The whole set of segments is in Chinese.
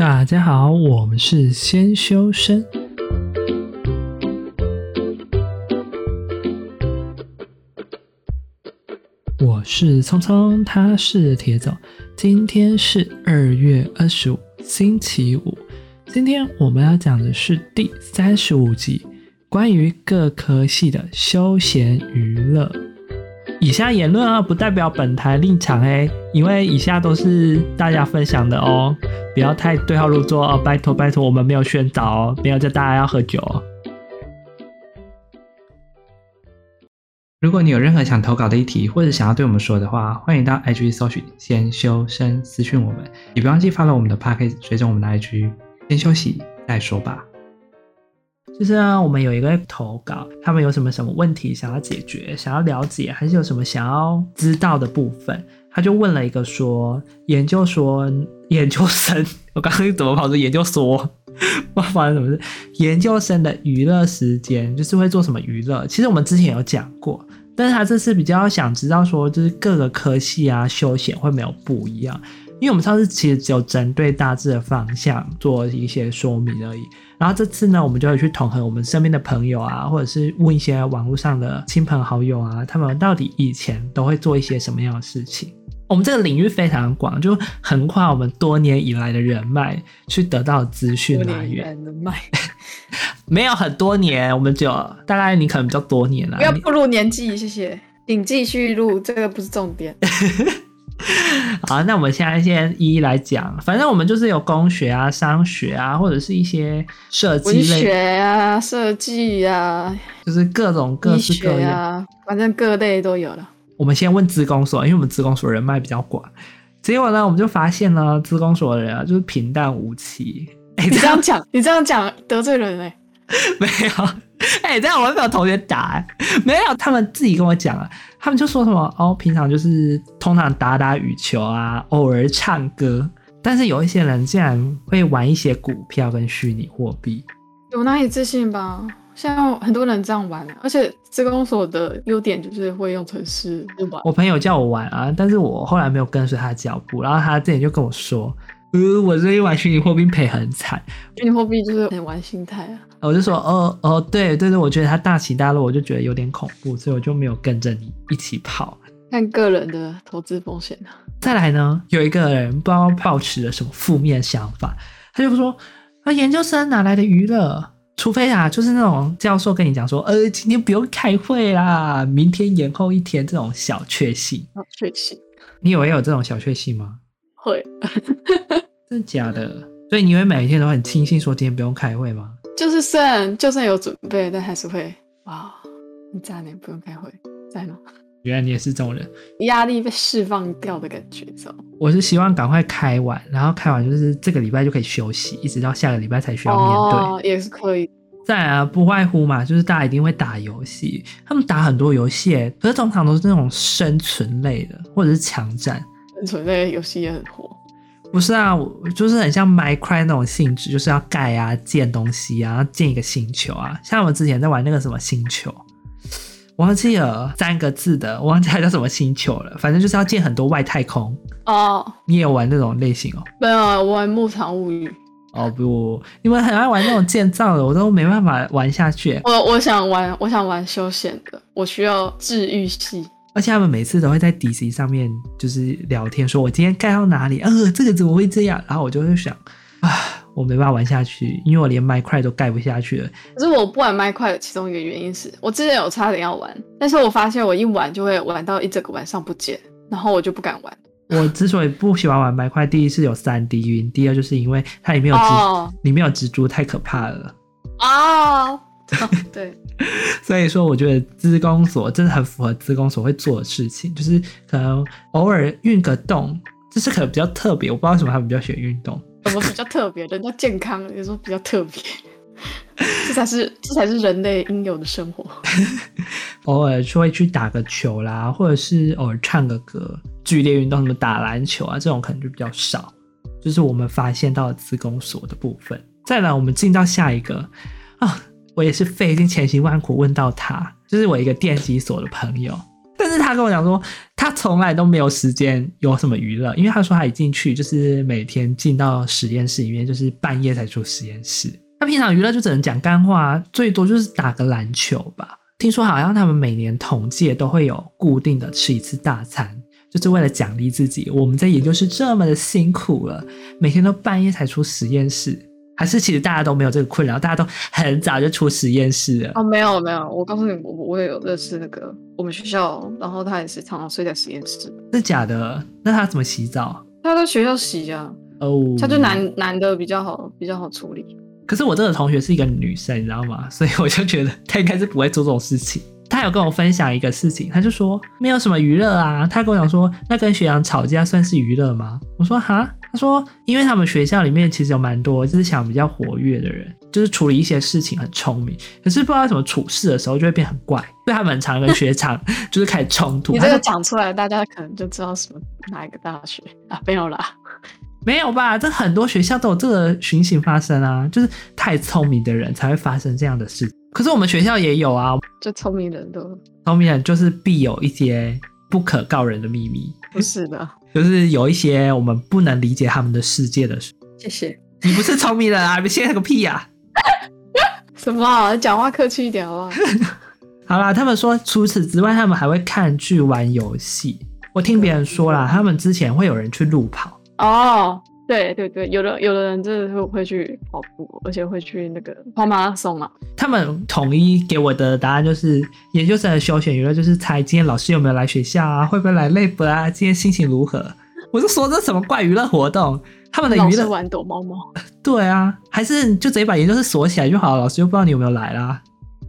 大家好，我们是先修身。我是聪聪，他是铁总。今天是二月二十五，星期五。今天我们要讲的是第三十五集，关于各科系的休闲娱乐。以下言论啊，不代表本台立场诶，因为以下都是大家分享的哦。不要太对号入座哦，拜托拜托，我们没有宣导哦，没有叫大家要喝酒哦。如果你有任何想投稿的议题，或者想要对我们说的话，欢迎到 IG 搜寻“先修身”私讯我们，也不忘记 follow 我们的 Podcast，追踪我们的 IG。先休息再说吧。就是啊，我们有一个投稿，他们有什么什么问题想要解决、想要了解，还是有什么想要知道的部分？他就问了一个说，研究说研究生，我刚刚怎么跑出研究所？不知道发生什么事？研究生的娱乐时间就是会做什么娱乐？其实我们之前有讲过，但是他这次比较想知道说，就是各个科系啊，休闲会没有不一样。因为我们上次其实只有针对大致的方向做一些说明而已，然后这次呢，我们就会去统合我们身边的朋友啊，或者是问一些网络上的亲朋好友啊，他们到底以前都会做一些什么样的事情。我们这个领域非常广，就横跨我们多年以来的人脉去得到资讯来源。人脉没有很多年，我们只有大概你可能比较多年了。不要步入年纪，谢谢。请继续录，这个不是重点。好，那我们现在先一一来讲。反正我们就是有工学啊、商学啊，或者是一些设计类文学啊、设计啊，就是各种各式各样啊，反正各类都有了。我们先问职工所，因为我们职工所人脉比较广。结果呢，我们就发现呢，职工所的人啊，就是平淡无奇。哎，你这样讲，你这样讲得罪人哎。没有，哎、欸，这样我会被我同学打、欸。没有，他们自己跟我讲啊，他们就说什么哦，平常就是通常打打羽球啊，偶尔唱歌。但是有一些人竟然会玩一些股票跟虚拟货币，有难以置信吧？像很多人这样玩，而且资工所的优点就是会用程式，对吧？我朋友叫我玩啊，但是我后来没有跟随他的脚步，然后他之前就跟我说。呃，我这一玩虚拟货币赔很惨，虚拟货币就是很玩心态啊。我就说，哦哦，对对对，我觉得它大起大落，我就觉得有点恐怖，所以我就没有跟着你一起跑。看个人的投资风险啊。再来呢，有一个人不知道抱持了什么负面想法，他就说，啊，研究生哪来的娱乐？除非啊，就是那种教授跟你讲说，呃，今天不用开会啦，明天延后一天，这种小确幸。小确幸。你以为有这种小确幸吗？会，真的假的？所以你会每一天都很庆幸说今天不用开会吗？就是虽然就算有准备，但还是会哇，你渣呢？不用开会，在吗？原来你也是这种人，压力被释放掉的感觉，知道吗？我是希望赶快开完，然后开完就是这个礼拜就可以休息，一直到下个礼拜才需要面对，哦、也是可以。再来啊，不外乎嘛，就是大家一定会打游戏，他们打很多游戏，可是通常都是那种生存类的，或者是强战。存在游戏也很火，不是啊，我就是很像 Minecraft 那种性质，就是要盖啊、建东西啊、建一个星球啊。像我们之前在玩那个什么星球，我忘记了三个字的，我忘记它叫什么星球了。反正就是要建很多外太空哦。你也有玩那种类型哦？没有，我玩牧场物语。哦不，你们很爱玩那种建造的，我都没办法玩下去。我我想玩，我想玩休闲的，我需要治愈系。而且他们每次都会在 DC 上面就是聊天，说我今天盖到哪里，呃，这个怎么会这样？然后我就会想，啊，我没办法玩下去，因为我连 Minecraft 都盖不下去了。可是我不玩 Minecraft 的其中一个原因是我之前有差点要玩，但是我发现我一玩就会玩到一整个晚上不见，然后我就不敢玩。我之所以不喜欢玩 Minecraft，第一是有三 D 晕，第二就是因为它里面有蜘，哦、里面有蜘蛛，太可怕了。哦哦、对，所以说我觉得资工所真的很符合资工所会做的事情，就是可能偶尔运个动，这是可能比较特别。我不知道为什么他们比较喜欢运动，什么比较特别？人家健康，有时候比较特别，这才是这才是人类应有的生活。偶尔就会去打个球啦，或者是偶尔唱个歌，剧烈运动什么打篮球啊，这种可能就比较少。就是我们发现到了资工所的部分。再来，我们进到下一个啊。我也是费尽千辛万苦问到他，就是我一个电机所的朋友，但是他跟我讲说，他从来都没有时间有什么娱乐，因为他说他一进去就是每天进到实验室里面，就是半夜才出实验室。他平常娱乐就只能讲干话，最多就是打个篮球吧。听说好像他们每年同届都会有固定的吃一次大餐，就是为了奖励自己。我们在研究室这么的辛苦了，每天都半夜才出实验室。还是其实大家都没有这个困扰，大家都很早就出实验室了。哦，没有没有，我告诉你，我我也有认识那个我们学校，然后他也是常常睡在实验室。是假的？那他怎么洗澡？他在学校洗啊。哦，他就男男的比较好，比较好处理。可是我这个同学是一个女生，你知道吗？所以我就觉得他应该是不会做这种事情。他有跟我分享一个事情，他就说没有什么娱乐啊。他跟我讲说，那跟学长吵架算是娱乐吗？我说哈。他说，因为他们学校里面其实有蛮多思想比较活跃的人，就是处理一些事情很聪明，可是不知道怎么处事的时候就会变很怪，所以他们常跟学长 就是开始冲突。你这个讲出来，大家可能就知道什么哪一个大学啊？没有啦，没有吧？这很多学校都有这个情形发生啊，就是太聪明的人才会发生这样的事。可是我们学校也有啊，就聪明人都聪明人就是必有一些不可告人的秘密。不是的。就是有一些我们不能理解他们的世界的事。谢谢。你不是聪明人啊！你现在个屁呀！什么啊？讲话客气一点好不好？好啦，他们说除此之外，他们还会看剧、玩游戏。我听别人说啦，他们之前会有人去路跑。哦。对对对，有的有的人真的会会去跑步，而且会去那个跑马拉松嘛。他们统一给我的答案就是，研究生的休闲娱乐就是猜今天老师有没有来学校啊，会不会来 lab 啊，今天心情如何？我就说这什么怪娱乐活动？他们的娱乐玩躲猫猫。对啊，还是就直接把研究室锁起来就好了，老师又不知道你有没有来啦。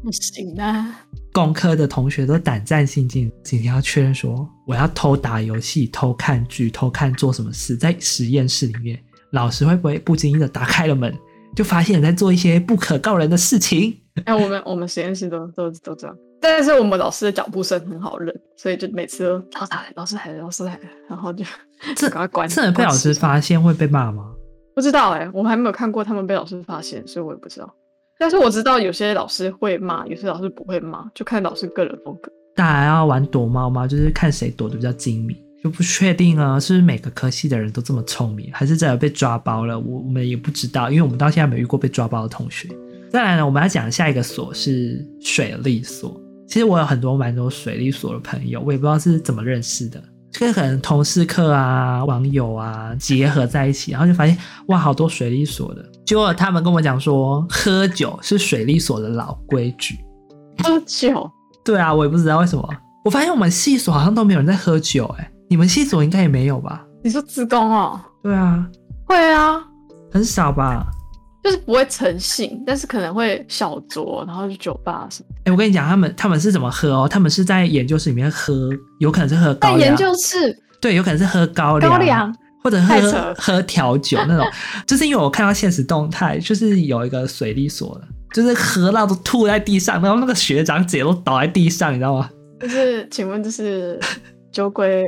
不行啊！工科的同学都胆战心惊，今天要确认说我要偷打游戏、偷看剧、偷看做什么事，在实验室里面，老师会不会不经意的打开了门，就发现你在做一些不可告人的事情？哎、欸，我们我们实验室都都都这样，但是我们老师的脚步声很好认，所以就每次都老师来，老师来了，老师来了，然后就 这赶快关。这能被老师发现会被骂吗？不知道哎、欸，我还没有看过他们被老师发现，所以我也不知道。但是我知道有些老师会骂，有些老师不会骂，就看老师个人风格。大家要玩躲猫猫，就是看谁躲得比较精明，就不确定啊，是不是每个科系的人都这么聪明，还是真的被抓包了？我我们也不知道，因为我们到现在没遇过被抓包的同学。再来呢，我们要讲下一个所是水利所。其实我有很多蛮多水利所的朋友，我也不知道是怎么认识的。这个可能同事课啊、网友啊结合在一起，然后就发现哇，好多水利所的。结果他们跟我讲说，喝酒是水利所的老规矩。喝酒？对啊，我也不知道为什么。我发现我们系所好像都没有人在喝酒，哎，你们系所应该也没有吧？你说自工哦？对啊，会啊，很少吧？就是不会成性，但是可能会小酌，然后去酒吧什么。哎、欸，我跟你讲，他们他们是怎么喝哦？他们是在研究室里面喝，有可能是喝高粱。在研究室？对，有可能是喝高粱，高粱或者喝喝调酒那种。就是因为我看到现实动态，就是有一个水利所的，就是喝到都吐在地上，然后那个学长姐都倒在地上，你知道吗？就是，请问这是 酒鬼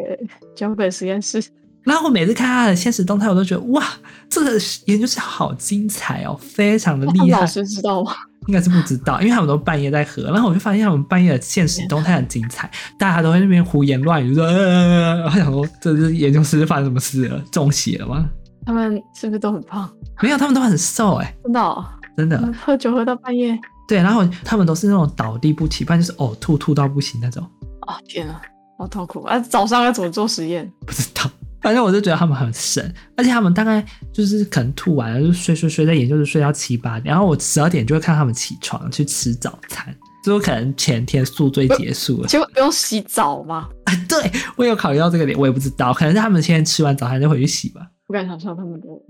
酒鬼实验室？然后我每次看他的现实动态，我都觉得哇，这个研究室好精彩哦，非常的厉害。老师知道吗？应该是不知道，因为他们都半夜在喝。然后我就发现他们半夜的现实动态很精彩，大家都在那边胡言乱语，就说，呃，我想说这是研究室发生什么事了？中邪了吗？他们是不是都很胖？没有，他们都很瘦哎，真的哦，真的。喝酒喝到半夜。对，然后他们都是那种倒地不起，不然就是呕吐吐到不行那种。哦天啊，好痛苦啊！早上要怎么做实验？不知道。反正我就觉得他们很神，而且他们大概就是可能吐完了就睡睡睡，在研究室睡到七八点，然后我十二点就会看他们起床去吃早餐，就可能前天宿醉结束了，就不用洗澡吗？对，我有考虑到这个点，我也不知道，可能是他们今天吃完早餐就回去洗吧。不敢想象他们都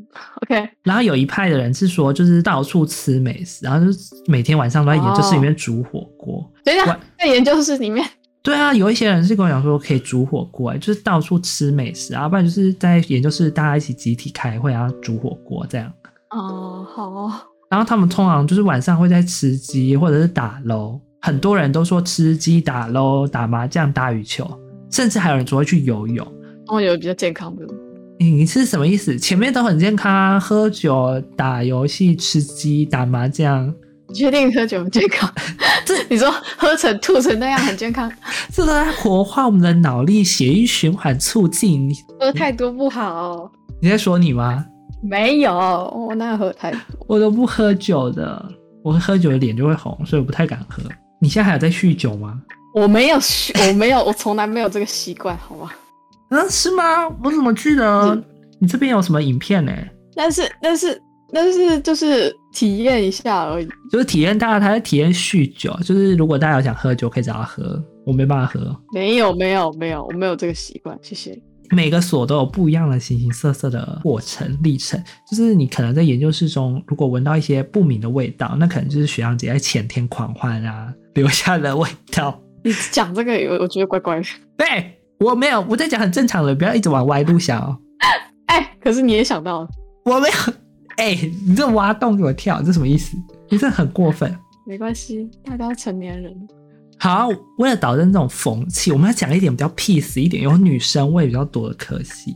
OK。然后有一派的人是说，就是到处吃美食，然后就是每天晚上都在研究室里面煮火锅。等一下，在研究室里面。对啊，有一些人是跟我讲说可以煮火锅，就是到处吃美食啊，不然就是在研究室大家一起集体开会啊，煮火锅这样。哦，好。然后他们通常就是晚上会在吃鸡或者是打楼，很多人都说吃鸡、打楼、打麻将、打羽球，甚至还有人说会去游泳。哦，有比较健康的。你你是什么意思？前面都很健康啊，喝酒、打游戏、吃鸡、打麻将。你确定喝酒不健康？这 你说喝成吐成那样很健康？这都在活化我们的脑力，血液循环促进。喝太多不好。你在说你吗？没有，我哪有喝太多？我都不喝酒的，我喝酒的脸就会红，所以我不太敢喝。你现在还有在酗酒吗？我没有酗，我没有，我从来没有这个习惯，好吗？嗯，是吗？我怎么记得你这边有什么影片呢？但是，但是，但是，就是体验一下而已。就是体验，大家他在体验酗酒。就是如果大家有想喝酒，可以找他喝。我没办法喝。没有，没有，没有，我没有这个习惯。谢谢。每个所都有不一样的形形色色的过程历程。就是你可能在研究室中，如果闻到一些不明的味道，那可能就是学长姐在前天狂欢啊留下的味道。你 讲这个，我我觉得怪怪的。对，我没有，我在讲很正常的，不要一直往歪路想哦。哎、欸，可是你也想到了。我没有，哎、欸，你这挖洞给我跳，这什么意思？你这很过分。没关系，大家成年人。好，为了导正这种风气，我们要讲一点比较 peace 一点，有女生味比较多的科系。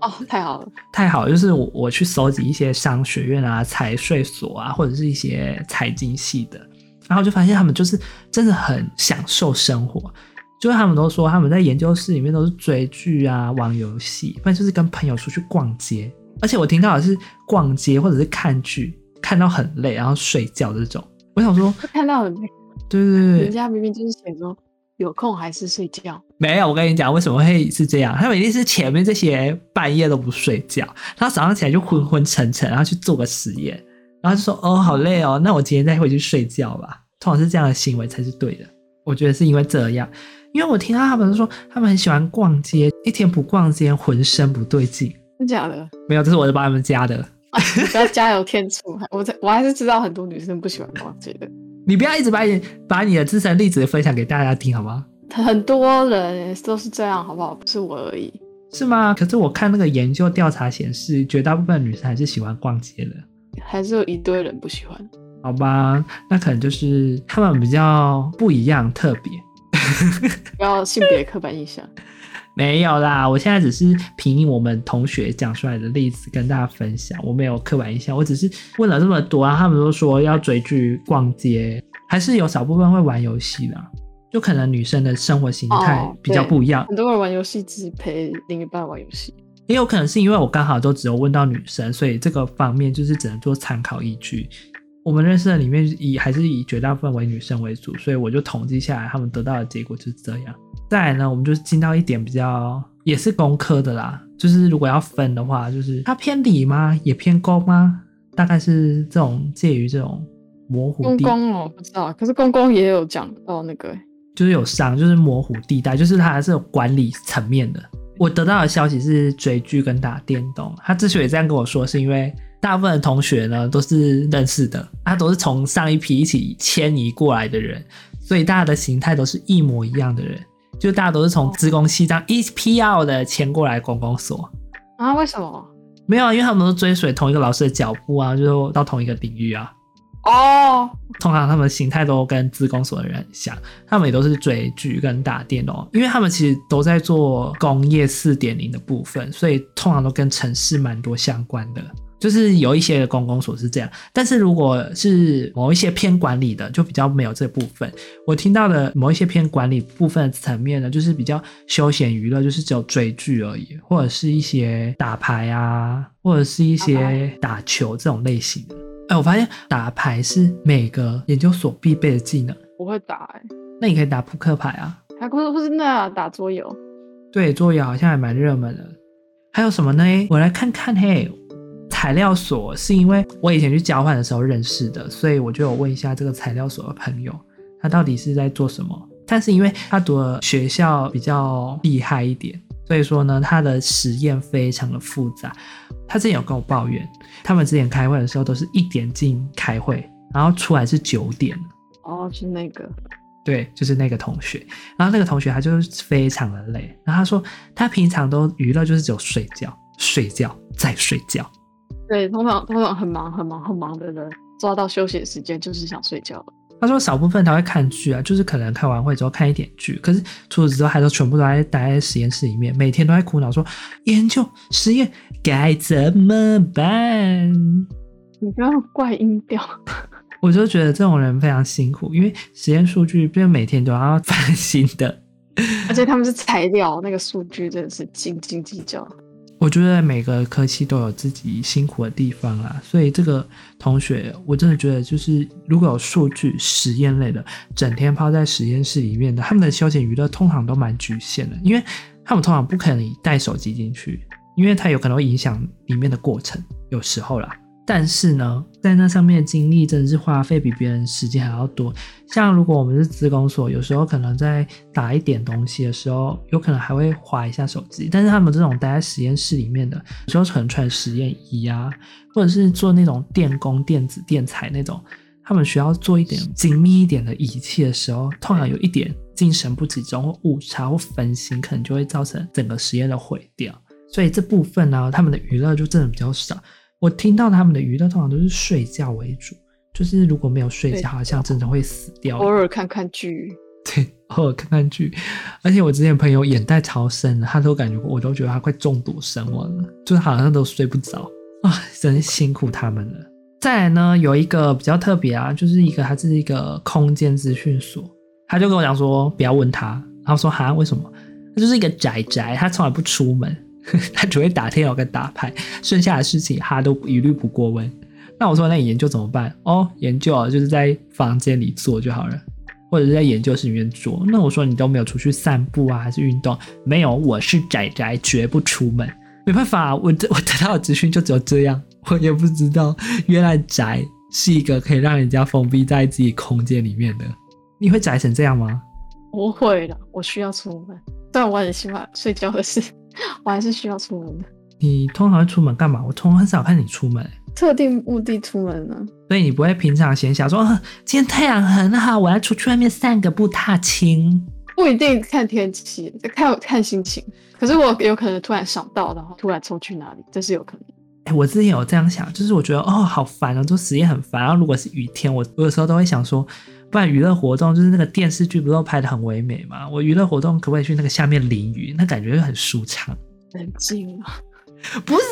哦，太好了，太好了，就是我我去搜集一些商学院啊、财税所啊，或者是一些财经系的，然后就发现他们就是真的很享受生活，就是他们都说他们在研究室里面都是追剧啊、玩游戏，不然就是跟朋友出去逛街。而且我听到的是逛街或者是看剧，看到很累，然后睡觉这种。我想说，看到很累，对对对，人家明明就是写说有空还是睡觉。没有，我跟你讲为什么会是这样？他们一定是前面这些半夜都不睡觉，然后早上起来就昏昏沉沉，然后去做个实验，然后就说哦好累哦，那我今天再回去睡觉吧。通常是这样的行为才是对的。我觉得是因为这样，因为我听到他们说他们很喜欢逛街，一天不逛街浑身不对劲。真假的？没有，这是我就帮他们加的。啊、你不要加油添醋，我我还是知道很多女生不喜欢逛街的。你不要一直把你把你的自身例子分享给大家听好吗？很多人都是这样，好不好？不是我而已。是吗？可是我看那个研究调查显示，绝大部分女生还是喜欢逛街的。还是有一堆人不喜欢。好吧，那可能就是他们比较不一样，特别。不要性别刻板印象。没有啦，我现在只是凭我们同学讲出来的例子跟大家分享，我没有刻板印象，我只是问了这么多啊，他们都说要追剧、逛街，还是有少部分会玩游戏的，就可能女生的生活形态比较不一样。很多人玩游戏只陪另一半玩游戏，也有可能是因为我刚好都只有问到女生，所以这个方面就是只能做参考依据。我们认识的里面以还是以绝大部分为女生为主，所以我就统计下来，他们得到的结果就是这样。再来呢，我们就是进到一点比较也是工科的啦，就是如果要分的话，就是它偏理吗？也偏工吗？大概是这种介于这种模糊地带。公共哦，不知道，可是公公也有讲到那个，就是有商，就是模糊地带，就是它还是有管理层面的。我得到的消息是追剧跟打电动。他之所以这样跟我说，是因为大部分的同学呢都是认识的，他都是从上一批一起迁移过来的人，所以大家的形态都是一模一样的人。就大家都是从资工系这样一批二的迁过来公公所啊？为什么？没有啊，因为他们都追随同一个老师的脚步啊，就到同一个领域啊。哦，通常他们形态都跟自工所的人很像，他们也都是追剧跟打电动，因为他们其实都在做工业四点零的部分，所以通常都跟城市蛮多相关的。就是有一些的公共所是这样，但是如果是某一些偏管理的，就比较没有这部分。我听到的某一些偏管理部分的层面呢，就是比较休闲娱乐，就是只有追剧而已，或者是一些打牌啊，或者是一些打球这种类型的。哎，我发现打牌是每个研究所必备的技能。我会打哎、欸，那你可以打扑克牌啊，还不是不是那打桌游？对，桌游好像还蛮热门的。还有什么呢？我来看看嘿。材料所是因为我以前去交换的时候认识的，所以我就有问一下这个材料所的朋友，他到底是在做什么。但是因为他读的学校比较厉害一点，所以说呢，他的实验非常的复杂。他之前有跟我抱怨，他们之前开会的时候都是一点进开会，然后出来是九点。哦，是那个，对，就是那个同学。然后那个同学他就是非常的累，然后他说他平常都娱乐就是只有睡觉、睡觉再睡觉。对，通常通常很忙很忙很忙的人，抓到休息的时间就是想睡觉。他说少部分他会看剧啊，就是可能开完会之后看一点剧，可是除此之外，他都全部都在待在实验室里面，每天都在苦恼说研究实验该怎么办？你不要怪音调，我就觉得这种人非常辛苦，因为实验数据不是每天都要翻新的，而且他们是材料，那个数据真的是斤斤计较。我觉得每个科系都有自己辛苦的地方啦，所以这个同学我真的觉得，就是如果有数据实验类的，整天泡在实验室里面的，他们的休闲娱乐通常都蛮局限的，因为他们通常不可能带手机进去，因为它有可能会影响里面的过程，有时候啦。但是呢，在那上面的精力真的是花费比别人时间还要多。像如果我们是资工所，有时候可能在打一点东西的时候，有可能还会滑一下手机。但是他们这种待在实验室里面的，有时候可能穿实验衣啊，或者是做那种电工、电子、电材那种，他们需要做一点精密一点的仪器的时候，通常有一点精神不集中或误差或分心，可能就会造成整个实验的毁掉。所以这部分呢，他们的娱乐就真的比较少。我听到他们的娱乐通常都是睡觉为主，就是如果没有睡觉，好像真的会死掉。偶尔看看剧，对，偶尔看看剧。而且我之前朋友眼袋超深的，他都感觉我都觉得他快中毒身亡了，就是好像都睡不着啊，真辛苦他们了。再来呢，有一个比较特别啊，就是一个他是一个空间资讯所，他就跟我讲说不要问他，然后说哈为什么？他就是一个宅宅，他从来不出门。他只会打电脑跟打牌，剩下的事情他都一律不过问。那我说，那你研究怎么办？哦，研究啊，就是在房间里做就好了，或者是在研究室里面做。那我说你都没有出去散步啊，还是运动？没有，我是宅宅，绝不出门。没办法，我我得到的资讯就只有这样。我也不知道，原来宅是一个可以让人家封闭在自己空间里面的。你会宅成这样吗？不会的，我需要出门，但我很喜欢睡觉的事。我还是需要出门的。你通常会出门干嘛？我通常很少看你出门。特定目的出门呢？所以你不会平常闲暇说，今天太阳很好，我要出去外面散个步踏青。不一定看天气，看看心情。可是我有可能突然想到，然后突然冲去哪里，这是有可能。哎、欸，我之前有这样想，就是我觉得哦，好烦哦，做实验很烦。然后如果是雨天，我我有时候都会想说，不然娱乐活动就是那个电视剧不都拍的很唯美吗？我娱乐活动可不可以去那个下面淋雨？那感觉就很舒畅。很静啊？不是，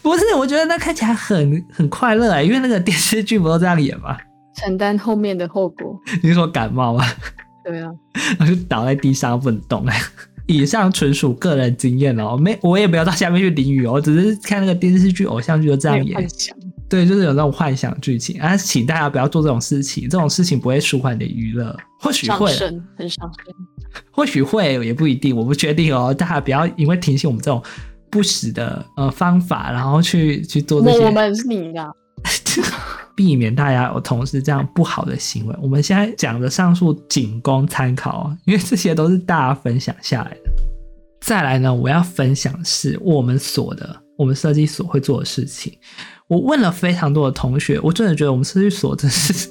不是，我觉得那看起来很很快乐哎，因为那个电视剧不都这样演吗？承担后面的后果。你是说感冒吗？对啊，然后就倒在地上不能动哎。以上纯属个人经验哦，没我也没有到下面去淋雨哦，只是看那个电视剧、偶像剧就这样演。对，就是有那种幻想剧情啊，请大家不要做这种事情，这种事情不会舒缓你的娱乐，或许会，很伤身，或许会也不一定，我不确定哦。大家不要因为听信我们这种不实的呃方法，然后去去做这些。我们是你的，避免大家有同事这样不好的行为。我们现在讲的上述仅供参考，因为这些都是大家分享下来的。再来呢，我要分享的是我们所的，我们设计所会做的事情。我问了非常多的同学，我真的觉得我们设计所真是，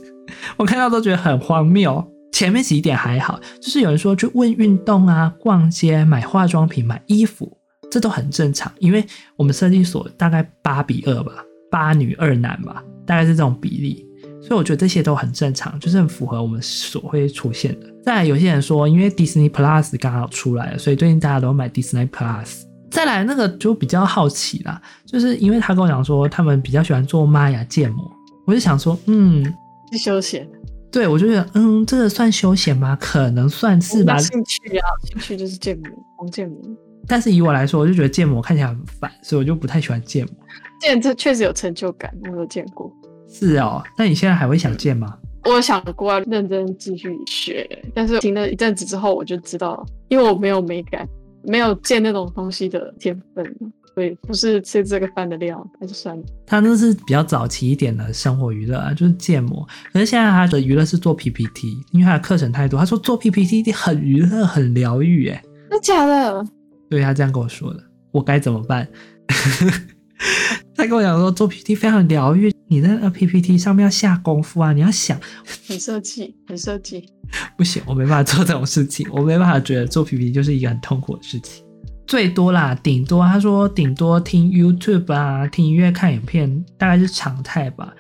我看到都觉得很荒谬。前面几点还好，就是有人说去问运动啊、逛街、买化妆品、买衣服，这都很正常，因为我们设计所大概八比二吧，八女二男吧，大概是这种比例，所以我觉得这些都很正常，就是很符合我们所会出现的。再，有些人说，因为 Disney Plus 刚好出来了，所以最近大家都买 Disney Plus。再来那个就比较好奇啦，就是因为他跟我讲说他们比较喜欢做玛雅建模，我就想说，嗯，是休闲，对，我就觉得，嗯，这个算休闲吗？可能算是吧。兴趣啊，兴趣就是建模，王建模。但是以我来说，我就觉得建模看起来很烦，所以我就不太喜欢建模。建这确实有成就感，我有见过。是哦，那你现在还会想建吗？我想过要认真继续学，但是停了一阵子之后，我就知道，因为我没有美感。没有建那种东西的天分，所以不是吃这个饭的料，还是算了。他那是比较早期一点的生活娱乐啊，就是建模。可是现在他的娱乐是做 PPT，因为他的课程太多。他说做 PPT 很娱乐，很疗愈。哎，真的假的？对，他这样跟我说的，我该怎么办？他跟我讲说做 PPT 非常疗愈，你那个 PPT 上面要下功夫啊，你要想，很设计，很设计。不行，我没办法做这种事情，我没办法觉得做 PPT 就是一个很痛苦的事情。最多啦，顶多他说顶多听 YouTube 啊，听音乐、看影片，大概是常态吧。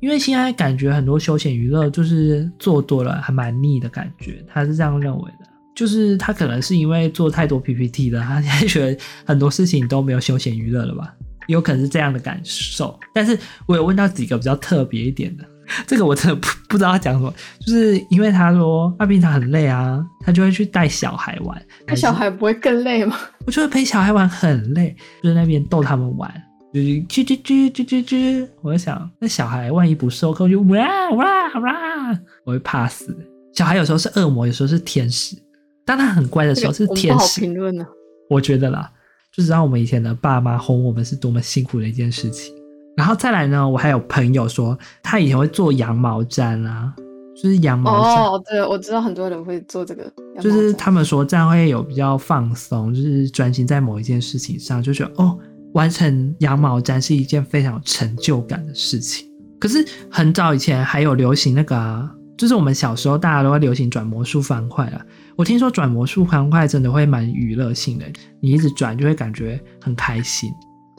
因为现在感觉很多休闲娱乐就是做多了还蛮腻的感觉，他是这样认为的。就是他可能是因为做太多 PPT 了，他现在觉得很多事情都没有休闲娱乐了吧？有可能是这样的感受。但是我有问到几个比较特别一点的，这个我真的不不知道他讲什么，就是因为他说他平常很累啊，他就会去带小孩玩。他小孩不会更累吗？我觉得陪小孩玩很累，就是那边逗他们玩，就是吱吱吱吱吱吱。我在想，那小孩万一不受控，就哇哇哇，我会怕死。小孩有时候是恶魔，有时候是天使。当他很乖的时候是天使。评论呢？我觉得啦，就知道我们以前的爸妈哄我们是多么辛苦的一件事情。然后再来呢，我还有朋友说，他以前会做羊毛毡啊，就是羊毛毡。哦，对，我知道很多人会做这个。就是他们说这样会有比较放松，就是专心在某一件事情上，就觉得哦，完成羊毛毡是一件非常有成就感的事情。可是很早以前还有流行那个啊，就是我们小时候大家都会流行转魔术方块啊。我听说转魔术方块真的会蛮娱乐性的，你一直转就会感觉很开心。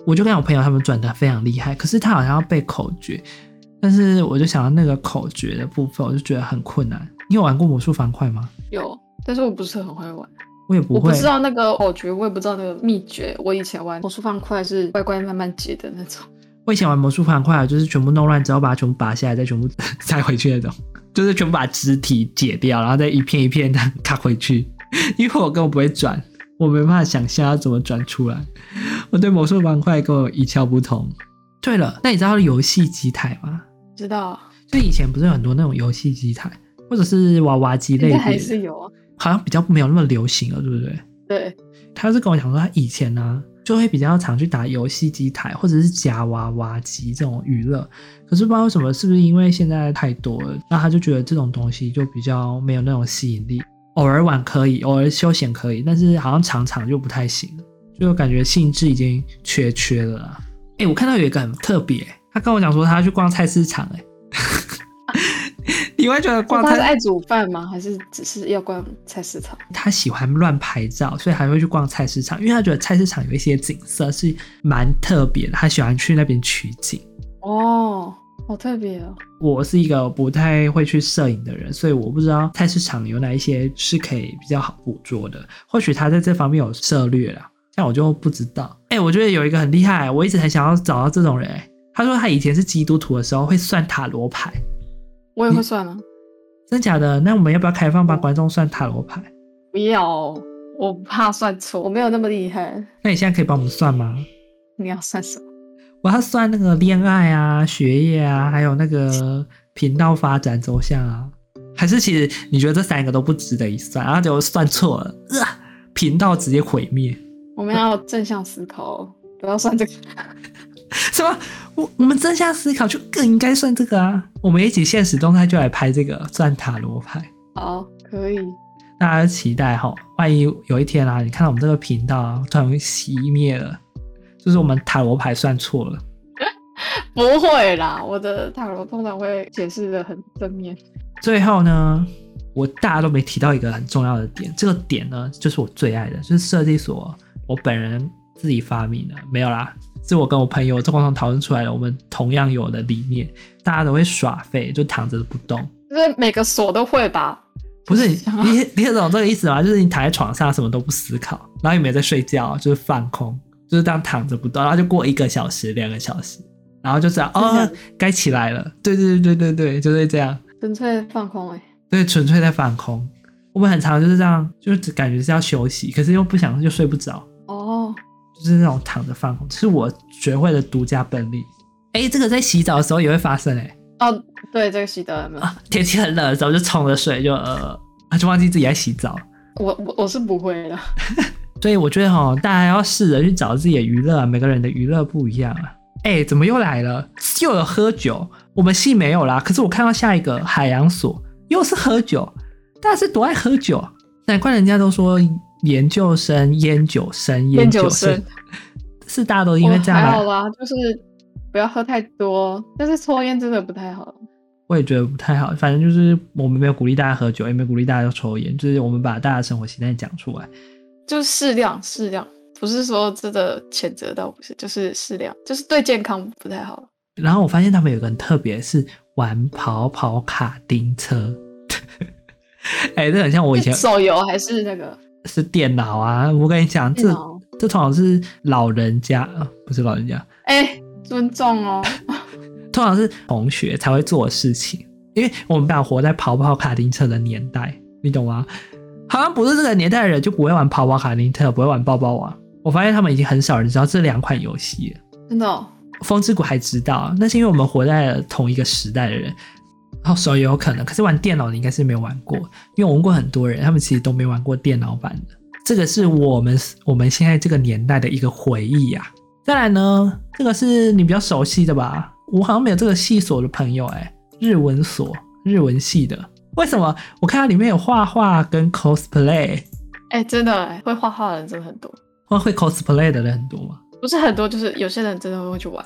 我就跟我朋友他们转的非常厉害，可是他好像要背口诀，但是我就想到那个口诀的部分，我就觉得很困难。你有玩过魔术方块吗？有，但是我不是很会玩。我也不会，我不知道那个口诀，我也不知道那个秘诀。我以前玩魔术方块是乖乖慢慢解的那种。我以前玩魔术方块就是全部弄乱之后把它全部拔下来，再全部 塞回去那种，就是全部把肢体解掉，然后再一片一片的卡 回去。因为我根本不会转。我没办法想象要怎么转出来，我对魔术方块跟我一窍不通。对了，那你知道游戏机台吗？知道。就以前不是有很多那种游戏机台，或者是娃娃机类的，还是有啊。好像比较没有那么流行了，对不对？对。他是跟我讲说，他以前呢、啊、就会比较常去打游戏机台，或者是夹娃娃机这种娱乐。可是不知道为什么，是不是因为现在太多了，那他就觉得这种东西就比较没有那种吸引力。偶尔玩可以，偶尔休闲可以，但是好像常常就不太行，就感觉兴致已经缺缺了啦。哎、我看到有一个很特别，他跟我讲说他去逛菜市场，哎，你会觉得逛菜？他是爱煮饭吗？还是只是要逛菜市场？他喜欢乱拍照，所以还会去逛菜市场，因为他觉得菜市场有一些景色是蛮特别的，他喜欢去那边取景。哦。好特别哦！我是一个不太会去摄影的人，所以我不知道菜市场有哪一些是可以比较好捕捉的。或许他在这方面有涉略啦，但我就不知道。哎、欸，我觉得有一个很厉害，我一直很想要找到这种人。他说他以前是基督徒的时候会算塔罗牌，我也会算啊。真假的？那我们要不要开放帮观众算塔罗牌？不要，我怕算错，我没有那么厉害。那你现在可以帮我们算吗？你要算什么？我要算那个恋爱啊、学业啊，还有那个频道发展走向啊，还是其实你觉得这三个都不值得一算，然后就算错了，呃，频道直接毁灭。我们要正向思考，不要算这个。什么？我我们正向思考就更应该算这个啊！我们一起现实动态就来拍这个算塔罗牌。好，可以。大家期待哈，万一有一天啊，你看到我们这个频道啊，突然熄灭了。就是我们塔罗牌算错了，不会啦，我的塔罗通常会解释的很正面。最后呢，我大家都没提到一个很重要的点，这个点呢，就是我最爱的，就是设计所我本人自己发明的，没有啦，是我跟我朋友共同讨论出来的，我们同样有的理念，大家都会耍废，就躺着不动，就是每个所都会吧？不是，你你你懂这个意思吗？就是你躺在床上什么都不思考，然后也没在睡觉，就是放空。就是这样躺着不动，然后就过一个小时、两个小时，然后就这样哦，该起来了。对对对对对，就是这样，纯粹放空哎。对，纯粹在放空。我们很常就是这样，就是感觉是要休息，可是又不想，就睡不着。哦，就是那种躺着放空，是我学会的独家本领。哎，这个在洗澡的时候也会发生哎。哦，对，这个洗澡有没有？啊，天气很冷的时候就冲着水就呃，就忘记自己在洗澡。我我我是不会的。所以我觉得哈，大家要试着去找自己的娱乐啊，每个人的娱乐不一样啊。哎，怎么又来了？又有喝酒？我们系没有啦。可是我看到下一个海洋所又是喝酒，大家是多爱喝酒，难怪人家都说研究生烟酒生，烟酒生是大家都因为这样。还好吧，就是不要喝太多，但是抽烟真的不太好。我也觉得不太好，反正就是我们没有鼓励大家喝酒，也没有鼓励大家抽烟，就是我们把大家生活习惯讲出来。就是适量，适量，不是说真的谴责到，不是，就是适量，就是对健康不太好。然后我发现他们有个很特别，是玩跑跑卡丁车。哎、欸，这很像我以前手游还是那个？是电脑啊！我跟你讲，这这通常是老人家，不是老人家。哎、欸，尊重哦。通常是同学才会做的事情，因为我们刚好活在跑跑卡丁车的年代，你懂吗？好像不是这个年代的人就不会玩跑跑卡丁车，不会玩抱抱王。我发现他们已经很少人知道这两款游戏了。真的、哦，风之谷还知道，那是因为我们活在了同一个时代的人。手也有可能，可是玩电脑的应该是没有玩过，因为我问过很多人，他们其实都没玩过电脑版的。这个是我们我们现在这个年代的一个回忆呀、啊。再来呢，这个是你比较熟悉的吧？我好像没有这个系所的朋友哎，日文所日文系的，为什么？我看它里面有画画跟 cosplay，哎，真的会画画的人真的很多，会会 cosplay 的人很多吗？不是很多，就是有些人真的会去玩。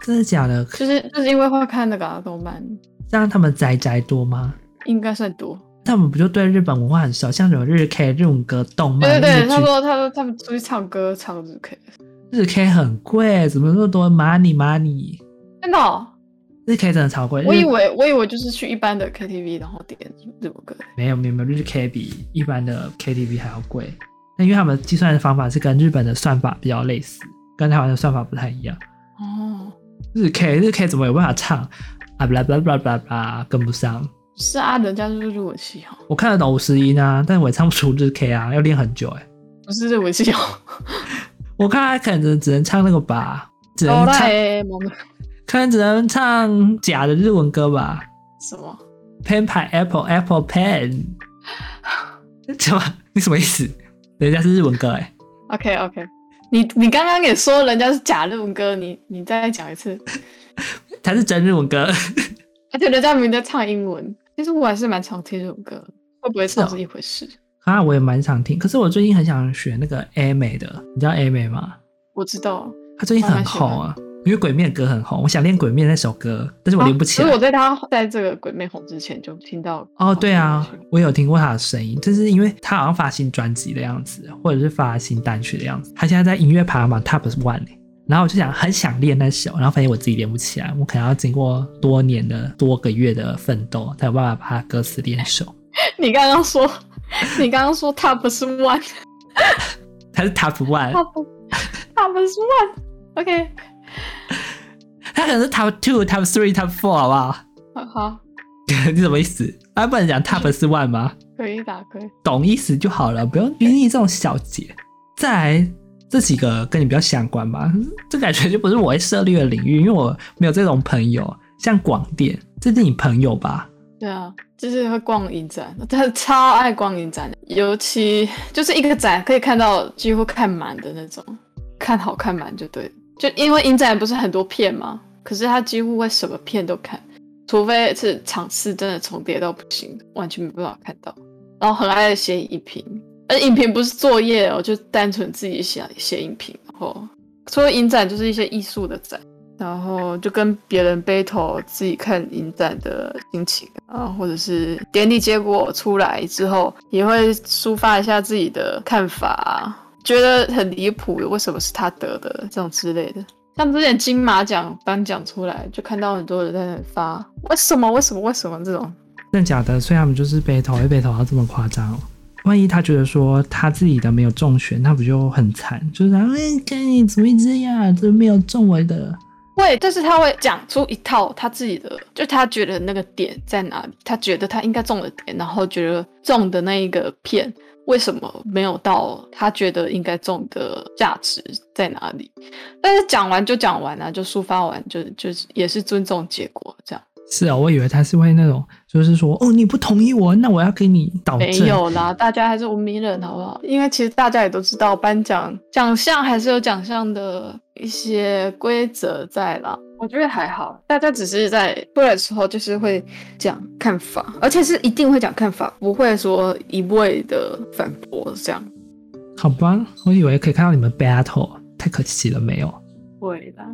真的假的？就是就是因为会看那个、啊、动漫。这样他们宅宅多吗？应该算多。他们不就对日本文化很熟，像什么日 K、日文歌、动漫。对对对，他说他说他们出去唱歌唱日 K，日 K 很贵，怎么那么多 money money？真的、哦？日 K 真的超贵。我以为我以为就是去一般的 KTV 然后点日文歌。没有没有没有，日 K 比一般的 KTV 还要贵。那因为他们计算的方法是跟日本的算法比较类似，跟台湾的算法不太一样。哦。日 K 日 K 怎么有办法唱啊？不啦不啦不啦不啦不啦，跟不上。是啊，人家就是日文系哦。我看得懂五十音啊，但我也唱不出日 K 啊，要练很久哎。不是日文系哦。我看他可能只能唱那个吧，只能唱。可能只能唱假的日文歌吧。什么？Pen 牌 Apple Apple Pen。什么？你什么意思？人家是日文歌哎。OK OK，你你刚刚也说人家是假日文歌，你你再讲一次。他是真日文歌。而且人家明明在唱英文。其实我还是蛮常听这首歌，会不会唱是一回事啊？我也蛮常听，可是我最近很想学那个 A 美的，你知道 A 美吗？我知道，他最近很红啊，因为鬼面的歌很红，我想练鬼面那首歌，但是我练不起来。所以我在他在这个鬼面红之前就听到哦，对啊，我有听过他的声音，就是因为他好像发新专辑的样子，或者是发新单曲的样子，他现在在音乐排行榜 Top One 然后我就想很想练那首，然后发现我自己练不起来，我可能要经过多年的多个月的奋斗，才有办法把它歌词练熟。你刚刚说，你刚刚说 top 是 one，它是 top one，top top 是 one，OK，它可能是 top two，top three，top four，好不好？好，好。你什么意思？啊，不能讲 top 是 one 吗？可以打，可以。懂意思就好了，不用拘泥这种小节。再来。这几个跟你比较相关吧，这感觉就不是我会涉猎的领域，因为我没有这种朋友。像广电，这是你朋友吧？对啊，就是会逛影展，他超爱逛影展，尤其就是一个展可以看到几乎看满的那种，看好看满就对。就因为影展不是很多片吗？可是他几乎会什么片都看，除非是场次真的重叠到不行，完全没办法看到。然后很爱写影评。而影评不是作业哦，就单纯自己写写影评。然后除了影展，就是一些艺术的展，然后就跟别人 battle 自己看影展的心情啊，或者是典礼结果出来之后，也会抒发一下自己的看法，觉得很离谱，为什么是他得的这种之类的。像之前金马奖颁奖出来，就看到很多人在那里发为什么为什么为什么这种，真的假的？所以他们就是 battle，会 battle 到这么夸张。万一他觉得说他自己的没有中选，那不就很惨？就是哎，看你怎么这样，这没有中我的。会，但是他会讲出一套他自己的，就他觉得那个点在哪里，他觉得他应该中的点，然后觉得中的那一个片为什么没有到他觉得应该中的价值在哪里？但是讲完就讲完了，就抒发完就就是也是尊重结果这样。是啊，我以为他是会那种，就是说，哦，你不同意我，那我要给你导正。没有啦，大家还是文明人，好不好？因为其实大家也都知道，颁奖奖项还是有奖项的一些规则在啦。我觉得还好，大家只是在出来的时候就是会讲看法，而且是一定会讲看法，不会说一味的反驳这样。好吧，我以为可以看到你们 battle，太可惜了，没有。会的。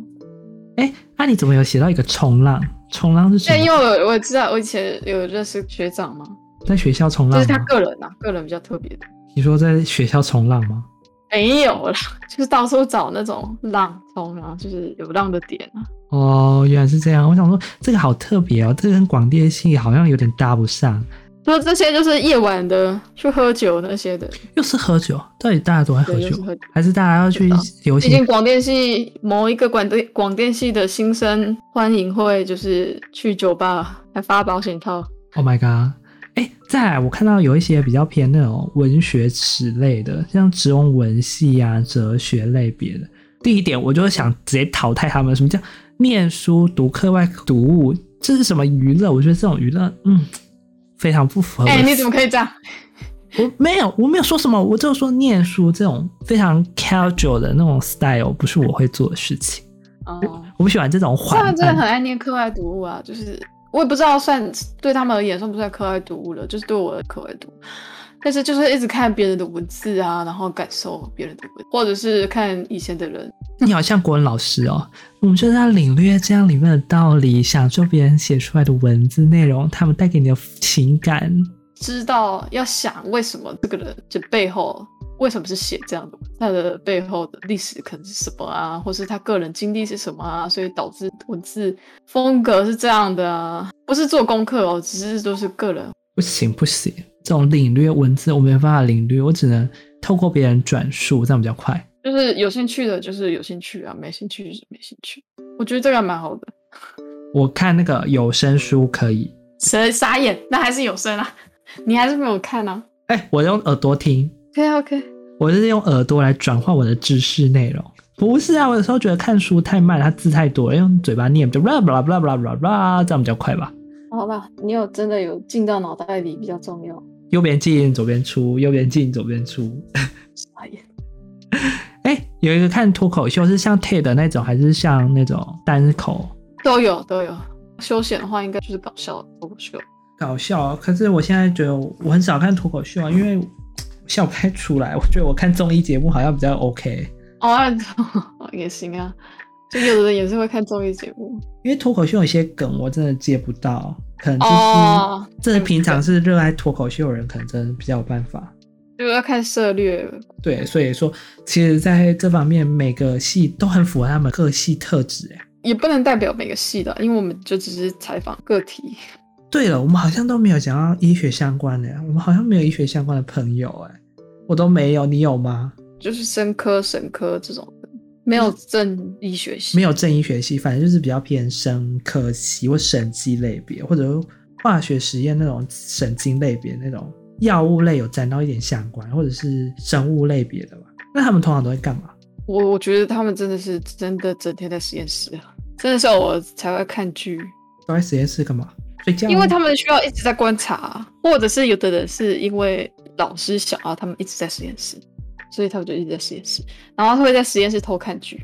哎，那、啊、你怎么有写到一个冲浪？冲浪是什么？对，因为我我知道，我以前有认识学长嘛，在学校冲浪，就是他个人呐、啊，个人比较特别的。你说在学校冲浪吗？没有啦，就是到处找那种浪冲啊，就是有浪的点啊。哦，原来是这样。我想说这个好特别哦，这个跟广电系好像有点搭不上。说这些就是夜晚的去喝酒那些的，又是喝酒，到底大家都在喝酒，是喝酒还是大家要去流行？最近广电系某一个广电广电系的新生欢迎会，就是去酒吧还发保险套。Oh my god！哎、欸，再来，我看到有一些比较偏那种文学史类的，像职工文系啊、哲学类别的。第一点，我就想直接淘汰他们。什么叫念书读课外读物？这是什么娱乐？我觉得这种娱乐，嗯。非常不符合。哎、欸，你怎么可以这样？我没有，我没有说什么，我就说念书这种非常 casual 的那种 style 不是我会做的事情。哦，我不喜欢这种。他们真的很爱念课外读物啊，就是我也不知道算对他们而言算不算课外读物了，就是对我的课外读。但是就是一直看别人的文字啊，然后感受别人的文，或者是看以前的人。你好像国文老师哦，我们就是要领略这样里面的道理，享受别人写出来的文字内容，他们带给你的情感。知道要想为什么这个人这背后为什么是写这样的，他的背后的历史可能是什么啊，或是他个人经历是什么啊，所以导致文字风格是这样的啊，不是做功课哦，只是都是个人。不行不行。这种领略文字，我没办法领略，我只能透过别人转述，这样比较快。就是有兴趣的，就是有兴趣啊；没兴趣就是没兴趣。我觉得这个还蛮好的。我看那个有声书可以。谁傻眼？那还是有声啊？你还是没有看啊？哎、欸，我用耳朵听。OK OK。我是用耳朵来转换我的知识内容。不是啊，我有时候觉得看书太慢，它字太多，用嘴巴念就 blah blah blah blah blah blah，这样比较快吧。好吧，你有真的有进到脑袋里比较重要。右边进，左边出；右边进，左边出。傻眼。哎，有一个看脱口秀是像 TED 那种，还是像那种单口？都有都有。休闲的话，应该就是搞笑脱口秀。搞笑，可是我现在觉得我很少看脱口秀啊，因为笑不太出来。我觉得我看综艺节目好像比较 OK。哦，也行啊。就有的人也是会看综艺节目，因为脱口秀有些梗我真的接不到。可能就是，真的平常是热爱脱口秀的人，可能真的比较有办法。就要看策略。对，所以说，其实在这方面，每个系都很符合他们各系特质。哎，也不能代表每个系的，因为我们就只是采访个体。对了，我们好像都没有讲到医学相关的，我们好像没有医学相关的朋友。哎，我都没有，你有吗？就是生科、神科这种。没有正医学系，没有正医学系，反正就是比较偏生科系或审计类别，或者化学实验那种神经类别那种药物类有沾到一点相关，或者是生物类别的吧。那他们通常都会干嘛？我我觉得他们真的是真的整天在实验室啊，真的是我才会看剧。都在实验室干嘛？睡觉？因为他们需要一直在观察，或者是有的人是因为老师想要他们一直在实验室。所以他们就一直在实验室，然后他会在实验室偷看剧。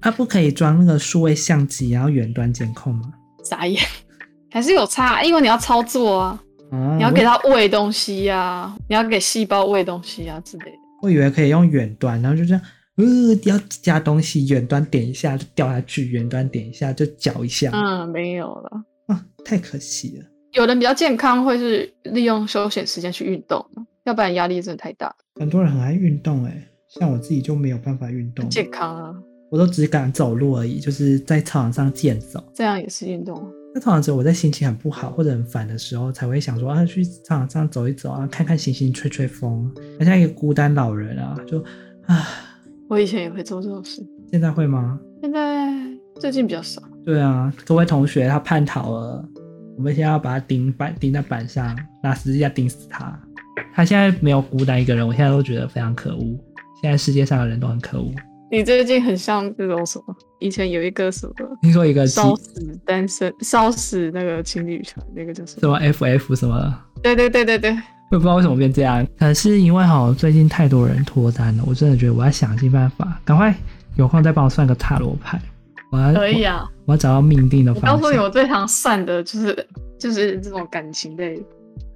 他 不可以装那个数位相机，然后远端监控吗？傻眼，还是有差，因为你要操作啊，啊你要给他喂东西呀、啊，你要给细胞喂东西啊之类的。我以为可以用远端，然后就这样，呃，要加东西，远端点一下就掉下去，远端点一下就搅一下。嗯，没有了。啊，太可惜了。有人比较健康，会是利用休闲时间去运动，要不然压力真的太大。很多人很爱运动，哎，像我自己就没有办法运动。健康啊，我都只敢走路而已，就是在操场上健走。这样也是运动。那通常只有我在心情很不好或者很烦的时候，才会想说啊，去操场上走一走啊，看看星星，吹吹风，很像一个孤单老人啊，就啊。我以前也会做这种事，现在会吗？现在最近比较少。对啊，各位同学，他叛逃了，我们现在要把他钉板钉在板上，拿十字架钉死他。他现在没有孤单一个人，我现在都觉得非常可恶。现在世界上的人都很可恶。你最近很像那种什么？以前有一个什么？听说一个烧死单身、烧死那个情侣船，那个叫什么？什么 FF 什么？对对对对对。我也不知道为什么变这样，可能是因为哈最近太多人脱单了，我真的觉得我要想尽办法，赶快有空再帮我算个塔罗牌。我要可以啊我，我要找到命定的方向。我告诉你，我最常算的就是就是这种感情类。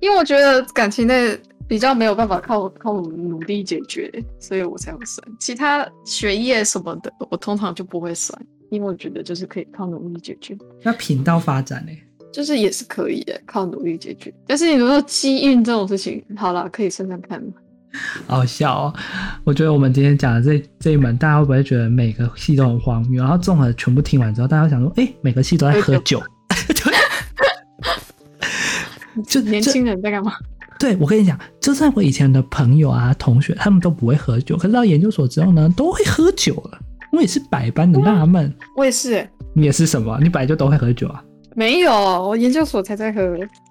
因为我觉得感情类比较没有办法靠靠努力解决，所以我才会算。其他学业什么的，我通常就不会算，因为我觉得就是可以靠努力解决。那频道发展呢？就是也是可以的，靠努力解决。但是你如果说机运这种事情，好了，可以算算看。好笑哦！我觉得我们今天讲的这这一门，大家会不会觉得每个系都很荒谬？然后综合全部听完之后，大家会想说，哎，每个系都在喝酒。就年轻人在干嘛？对，我跟你讲，就算我以前的朋友啊、同学，他们都不会喝酒，可是到研究所之后呢，都会喝酒了。我也是百般的纳闷。我也是。你也是什么？你本来就都会喝酒啊？没有，我研究所才在喝。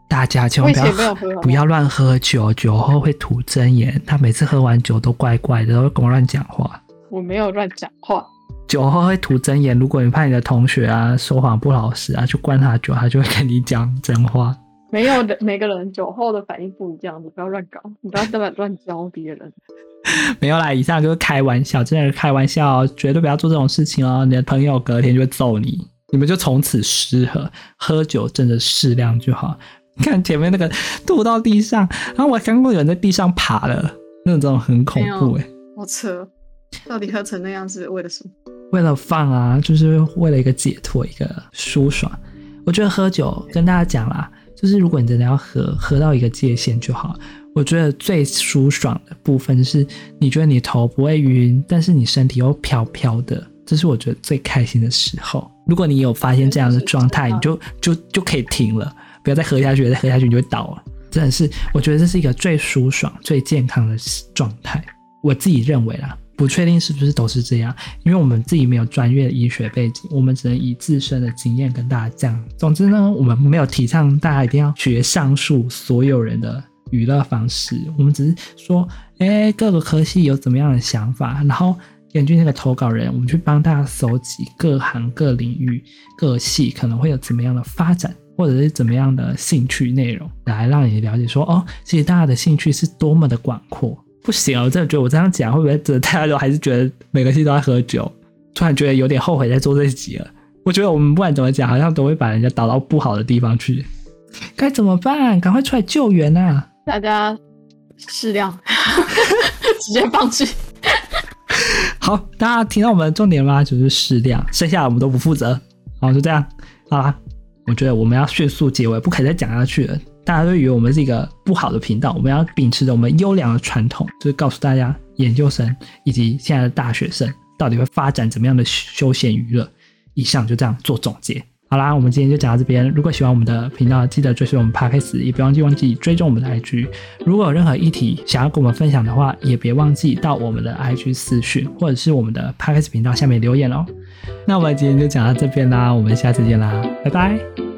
大家千万不要不要乱喝酒，酒后会吐真言。他每次喝完酒都怪怪的，都会跟我乱讲话。我没有乱讲话。酒后会吐真言，如果你怕你的同学啊说谎不老实啊，去灌他酒，他就会跟你讲真话。没有的，每个人酒后的反应不一样，你不要乱搞，你不要这么乱教别人。没有啦，以上就是开玩笑，真的是开玩笑，绝对不要做这种事情哦。你的朋友隔天就会揍你，你们就从此失和。喝酒真的适量就好。你 看前面那个吐到地上，然后我还看过有人在地上爬了，那种很恐怖哎。好扯，到底喝成那样是为了什么？为了放啊，就是为了一个解脱，一个舒爽。我觉得喝酒跟大家讲啦。就是如果你真的要喝，喝到一个界限就好。我觉得最舒爽的部分是，你觉得你头不会晕，但是你身体又飘飘的，这是我觉得最开心的时候。如果你有发现这样的状态，你就就就可以停了，不要再喝下去，再喝下去你就会倒了。真的是，我觉得这是一个最舒爽、最健康的状态。我自己认为啦。不确定是不是都是这样，因为我们自己没有专业的医学背景，我们只能以自身的经验跟大家讲。总之呢，我们没有提倡大家一定要学上述所有人的娱乐方式，我们只是说，哎，各个科系有怎么样的想法，然后根据那个投稿人，我们去帮大家搜集各行各领域各系可能会有怎么样的发展，或者是怎么样的兴趣内容，来让你了解说，哦，其实大家的兴趣是多么的广阔。不行，我真的觉得我这样讲会不会真的大家都还是觉得每个系都在喝酒？突然觉得有点后悔在做这集了。我觉得我们不管怎么讲，好像都会把人家导到不好的地方去。该怎么办？赶快出来救援啊！大家适量，直接放弃。好，大家听到我们的重点吗？就是适量，剩下的我们都不负责。好，就这样。好啦，我觉得我们要迅速结尾，不可以再讲下去了。大家都以为我们是一个不好的频道，我们要秉持着我们优良的传统，就是告诉大家研究生以及现在的大学生到底会发展怎么样的休闲娱乐。以上就这样做总结。好啦，我们今天就讲到这边。如果喜欢我们的频道，记得追随我们 Podcast，也别忘记忘记追踪我们的 IG。如果有任何议题想要跟我们分享的话，也别忘记到我们的 IG 私讯或者是我们的 Podcast 频道下面留言哦。那我们今天就讲到这边啦，我们下次见啦，拜拜。